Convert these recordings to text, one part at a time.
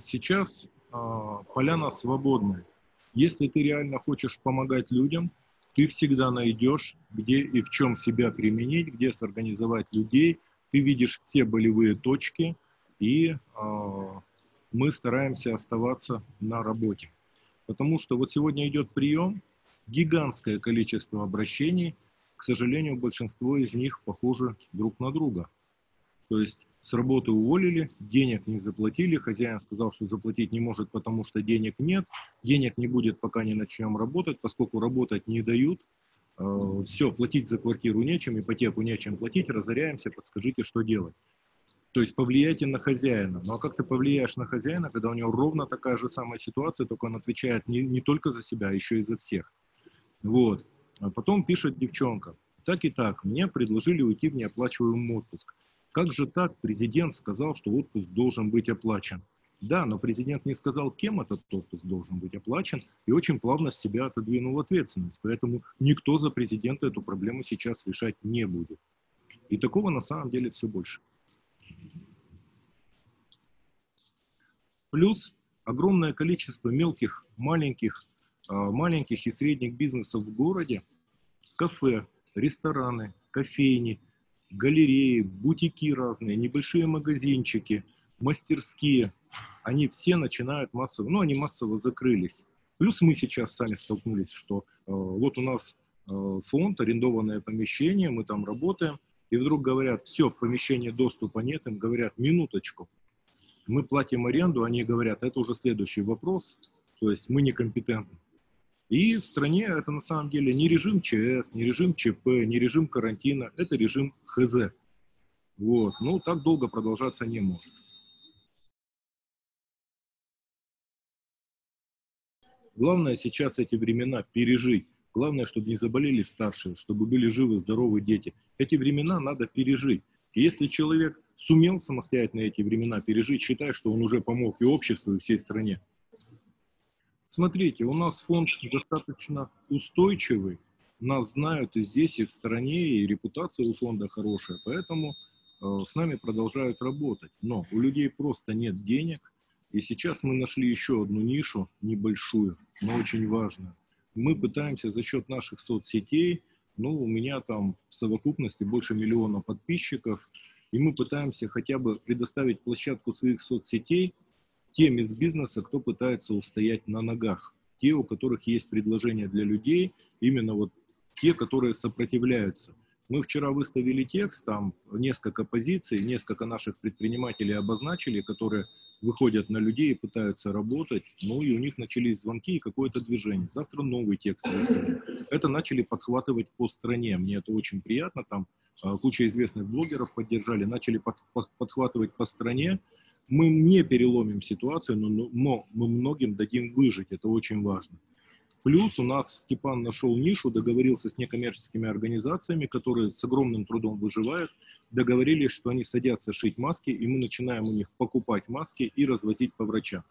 сейчас э, поляна свободная. Если ты реально хочешь помогать людям, ты всегда найдешь, где и в чем себя применить, где сорганизовать людей. Ты видишь все болевые точки, и э, мы стараемся оставаться на работе. Потому что вот сегодня идет прием, гигантское количество обращений, к сожалению, большинство из них похожи друг на друга. То есть с работы уволили, денег не заплатили, хозяин сказал, что заплатить не может, потому что денег нет, денег не будет, пока не начнем работать, поскольку работать не дают, э, все, платить за квартиру нечем, ипотеку нечем платить, разоряемся, подскажите, что делать. То есть повлияйте на хозяина. Ну а как ты повлияешь на хозяина, когда у него ровно такая же самая ситуация, только он отвечает не, не только за себя, а еще и за всех. Вот. А потом пишет девчонка. Так и так, мне предложили уйти в неоплачиваемый отпуск. Как же так? Президент сказал, что отпуск должен быть оплачен. Да, но президент не сказал, кем этот отпуск должен быть оплачен, и очень плавно с себя отодвинул ответственность. Поэтому никто за президента эту проблему сейчас решать не будет. И такого на самом деле все больше. Плюс огромное количество мелких, маленьких, а, маленьких и средних бизнесов в городе, кафе, рестораны, кофейни, галереи, бутики разные, небольшие магазинчики, мастерские, они все начинают массово, ну, они массово закрылись. Плюс мы сейчас сами столкнулись, что э, вот у нас э, фонд, арендованное помещение, мы там работаем, и вдруг говорят, все, в помещении доступа нет, им говорят, минуточку, мы платим аренду, они говорят, это уже следующий вопрос, то есть мы некомпетентны. И в стране это на самом деле не режим ЧС, не режим ЧП, не режим карантина, это режим ХЗ. Вот. Ну, так долго продолжаться не может. Главное сейчас эти времена пережить. Главное, чтобы не заболели старшие, чтобы были живы, здоровы дети. Эти времена надо пережить. И если человек сумел самостоятельно эти времена пережить, считай, что он уже помог и обществу, и всей стране. Смотрите, у нас фонд достаточно устойчивый, нас знают и здесь, и в стране, и репутация у фонда хорошая, поэтому э, с нами продолжают работать. Но у людей просто нет денег, и сейчас мы нашли еще одну нишу, небольшую, но очень важную. Мы пытаемся за счет наших соцсетей, ну, у меня там в совокупности больше миллиона подписчиков, и мы пытаемся хотя бы предоставить площадку своих соцсетей – тем из бизнеса, кто пытается устоять на ногах, те, у которых есть предложения для людей, именно вот те, которые сопротивляются. Мы вчера выставили текст, там несколько позиций, несколько наших предпринимателей обозначили, которые выходят на людей и пытаются работать, ну и у них начались звонки и какое-то движение. Завтра новый текст выставим. Это начали подхватывать по стране, мне это очень приятно, там а, куча известных блогеров поддержали, начали под, под, подхватывать по стране, мы не переломим ситуацию, но, но мы многим дадим выжить, это очень важно. Плюс у нас Степан нашел нишу, договорился с некоммерческими организациями, которые с огромным трудом выживают, договорились, что они садятся шить маски, и мы начинаем у них покупать маски и развозить по врачам.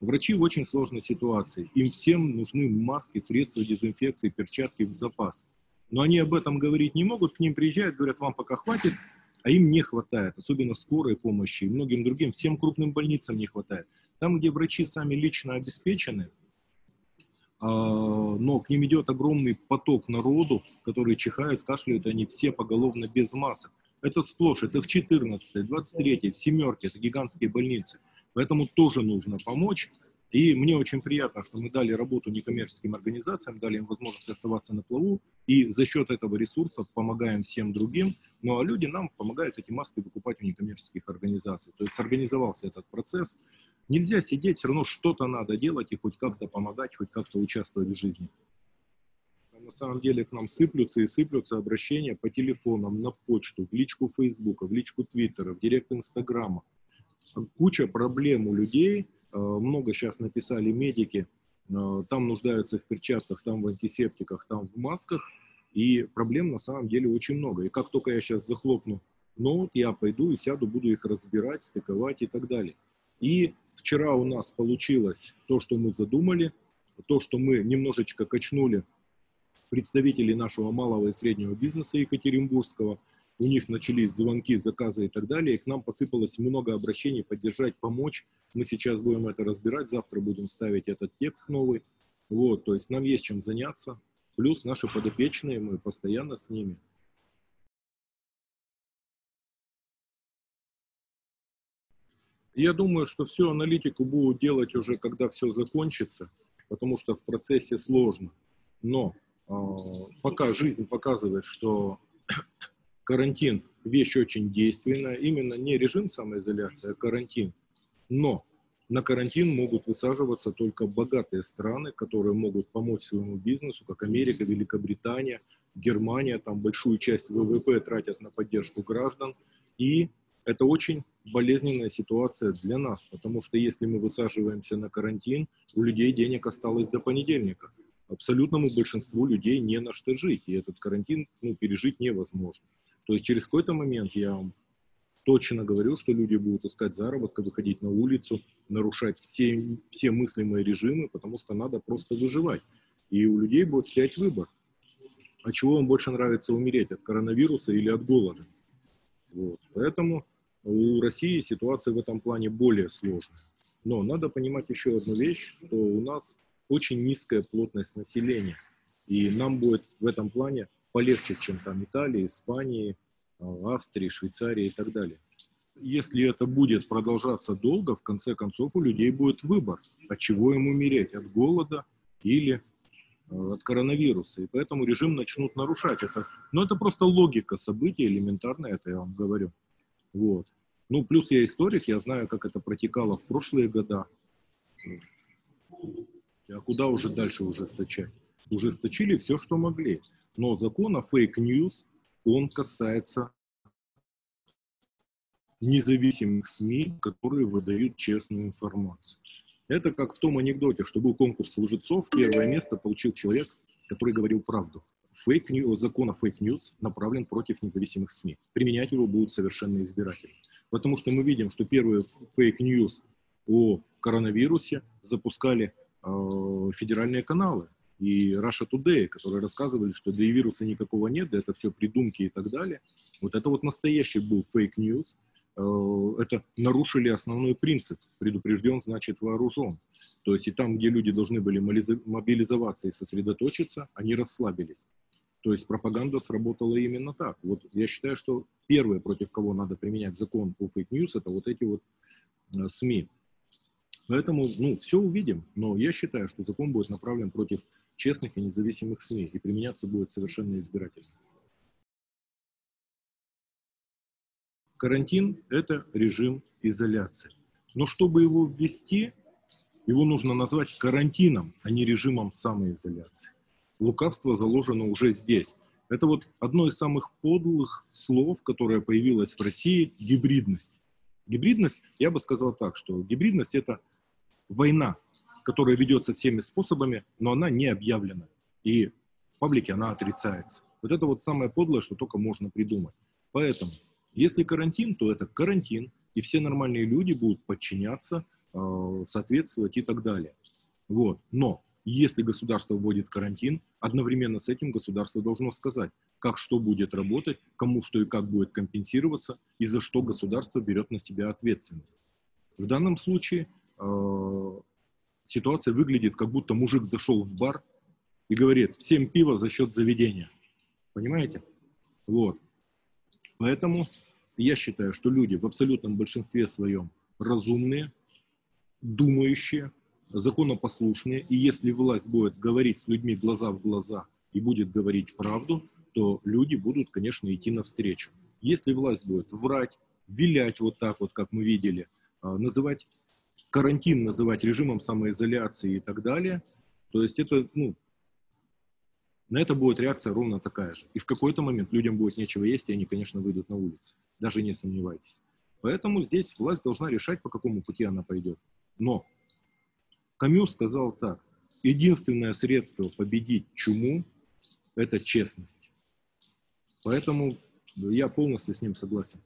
Врачи в очень сложной ситуации. Им всем нужны маски, средства дезинфекции, перчатки в запас. Но они об этом говорить не могут, к ним приезжают, говорят, вам пока хватит, а им не хватает, особенно скорой помощи и многим другим, всем крупным больницам не хватает. Там, где врачи сами лично обеспечены, а, но к ним идет огромный поток народу, которые чихают, кашляют, они все поголовно без масок. Это сплошь, это в 14 23 в семерке, это гигантские больницы. Поэтому тоже нужно помочь. И мне очень приятно, что мы дали работу некоммерческим организациям, дали им возможность оставаться на плаву, и за счет этого ресурса помогаем всем другим. Ну а люди нам помогают эти маски выкупать у некоммерческих организаций. То есть организовался этот процесс. Нельзя сидеть, все равно что-то надо делать и хоть как-то помогать, хоть как-то участвовать в жизни. На самом деле к нам сыплются и сыплются обращения по телефонам, на почту, в личку Фейсбука, в личку Твиттера, в директ Инстаграма. Куча проблем у людей – много сейчас написали медики, э, там нуждаются в перчатках, там в антисептиках, там в масках, и проблем на самом деле очень много. И как только я сейчас захлопну ноут, я пойду и сяду, буду их разбирать, стыковать и так далее. И вчера у нас получилось то, что мы задумали, то, что мы немножечко качнули представителей нашего малого и среднего бизнеса Екатеринбургского, у них начались звонки, заказы и так далее, и к нам посыпалось много обращений поддержать, помочь. Мы сейчас будем это разбирать, завтра будем ставить этот текст новый. Вот, то есть нам есть чем заняться. Плюс наши подопечные, мы постоянно с ними. Я думаю, что всю аналитику будут делать уже, когда все закончится, потому что в процессе сложно. Но э, пока жизнь показывает, что карантин вещь очень действенная, именно не режим самоизоляции, а карантин. Но на карантин могут высаживаться только богатые страны, которые могут помочь своему бизнесу, как Америка, Великобритания, Германия, там большую часть ВВП тратят на поддержку граждан. И это очень болезненная ситуация для нас, потому что если мы высаживаемся на карантин, у людей денег осталось до понедельника. Абсолютному большинству людей не на что жить, и этот карантин ну, пережить невозможно. То есть через какой-то момент я вам точно говорю, что люди будут искать заработка, выходить на улицу, нарушать все, все мыслимые режимы, потому что надо просто выживать. И у людей будет стоять выбор. А чего вам больше нравится умереть, от коронавируса или от голода? Вот. Поэтому у России ситуация в этом плане более сложная. Но надо понимать еще одну вещь, что у нас очень низкая плотность населения. И нам будет в этом плане полегче, чем там Италии, Испании, а, Австрии, Швейцарии и так далее. Если это будет продолжаться долго, в конце концов у людей будет выбор, от чего им умереть, от голода или а, от коронавируса. И поэтому режим начнут нарушать это. Но это просто логика событий, элементарная, это я вам говорю. Вот. Ну, плюс я историк, я знаю, как это протекало в прошлые года. А куда уже дальше ужесточать? Ужесточили все, что могли. Но закон о fake news, он касается независимых СМИ, которые выдают честную информацию. Это как в том анекдоте, что был конкурс лжецов, первое место получил человек, который говорил правду. Фейк закон о fake news направлен против независимых СМИ. Применять его будут совершенно избирательно. Потому что мы видим, что первые fake news о коронавирусе запускали э, федеральные каналы и Russia Today, которые рассказывали, что да и вируса никакого нет, да это все придумки и так далее. Вот это вот настоящий был fake news. Э, это нарушили основной принцип. Предупрежден, значит вооружен. То есть и там, где люди должны были мобилизоваться и сосредоточиться, они расслабились. То есть пропаганда сработала именно так. Вот я считаю, что первое, против кого надо применять закон по fake news, это вот эти вот э, СМИ. Поэтому, ну, все увидим. Но я считаю, что закон будет направлен против честных и независимых СМИ и применяться будет совершенно избирательно. Карантин – это режим изоляции. Но чтобы его ввести, его нужно назвать карантином, а не режимом самоизоляции лукавство заложено уже здесь. Это вот одно из самых подлых слов, которое появилось в России – гибридность. Гибридность, я бы сказал так, что гибридность – это война, которая ведется всеми способами, но она не объявлена. И в паблике она отрицается. Вот это вот самое подлое, что только можно придумать. Поэтому, если карантин, то это карантин, и все нормальные люди будут подчиняться, э, соответствовать и так далее. Вот. Но если государство вводит карантин, одновременно с этим государство должно сказать, как что будет работать, кому что и как будет компенсироваться, и за что государство берет на себя ответственность. В данном случае ситуация выглядит, как будто мужик зашел в бар и говорит, всем пиво за счет заведения. Понимаете? Вот. Поэтому я считаю, что люди в абсолютном большинстве своем разумные, думающие, законопослушные, и если власть будет говорить с людьми глаза в глаза и будет говорить правду, то люди будут, конечно, идти навстречу. Если власть будет врать, вилять вот так вот, как мы видели, а, называть карантин, называть режимом самоизоляции и так далее, то есть это, ну, на это будет реакция ровно такая же. И в какой-то момент людям будет нечего есть, и они, конечно, выйдут на улицы. Даже не сомневайтесь. Поэтому здесь власть должна решать, по какому пути она пойдет. Но Камю сказал так, единственное средство победить чуму – это честность. Поэтому я полностью с ним согласен.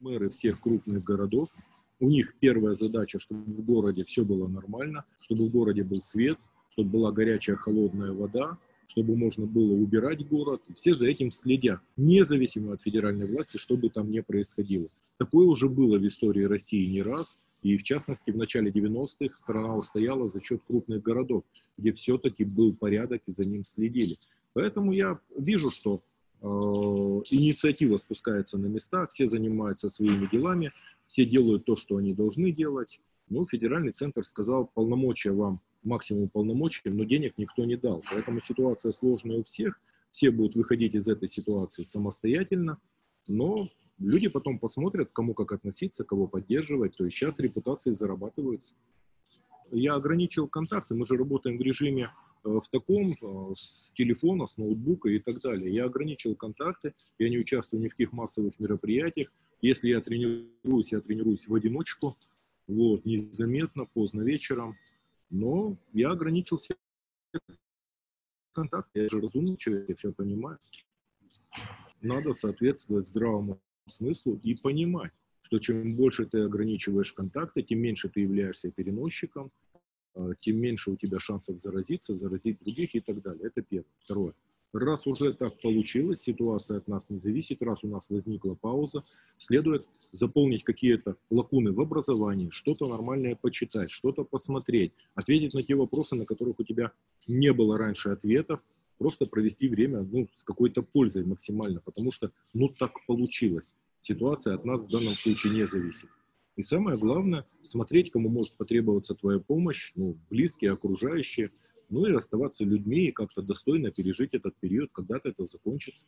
Мэры всех крупных городов, у них первая задача, чтобы в городе все было нормально, чтобы в городе был свет, чтобы была горячая холодная вода, чтобы можно было убирать город. Все за этим следят, независимо от федеральной власти, что бы там ни происходило. Такое уже было в истории России не раз. И в частности, в начале 90-х страна устояла за счет крупных городов, где все-таки был порядок и за ним следили. Поэтому я вижу, что инициатива спускается на места, все занимаются своими делами, все делают то, что они должны делать. Ну, федеральный центр сказал, полномочия вам, максимум полномочий, но денег никто не дал. Поэтому ситуация сложная у всех, все будут выходить из этой ситуации самостоятельно, но люди потом посмотрят, кому как относиться, кого поддерживать. То есть сейчас репутации зарабатываются. Я ограничил контакты, мы же работаем в режиме э, в таком, э, с телефона, с ноутбука и так далее. Я ограничил контакты, я не участвую ни в каких массовых мероприятиях. Если я тренируюсь, я тренируюсь в одиночку, вот, незаметно, поздно вечером. Но я ограничил все контакты. Я же разумный человек, я все понимаю. Надо соответствовать здравому смыслу и понимать, что чем больше ты ограничиваешь контакты, тем меньше ты являешься переносчиком, тем меньше у тебя шансов заразиться, заразить других и так далее. Это первое. Второе. Раз уже так получилось, ситуация от нас не зависит, раз у нас возникла пауза, следует заполнить какие-то лакуны в образовании, что-то нормальное почитать, что-то посмотреть, ответить на те вопросы, на которых у тебя не было раньше ответов, просто провести время ну, с какой-то пользой максимально, потому что ну так получилось. Ситуация от нас в данном случае не зависит. И самое главное, смотреть, кому может потребоваться твоя помощь, ну, близкие, окружающие, ну и оставаться людьми и как-то достойно пережить этот период, когда-то это закончится.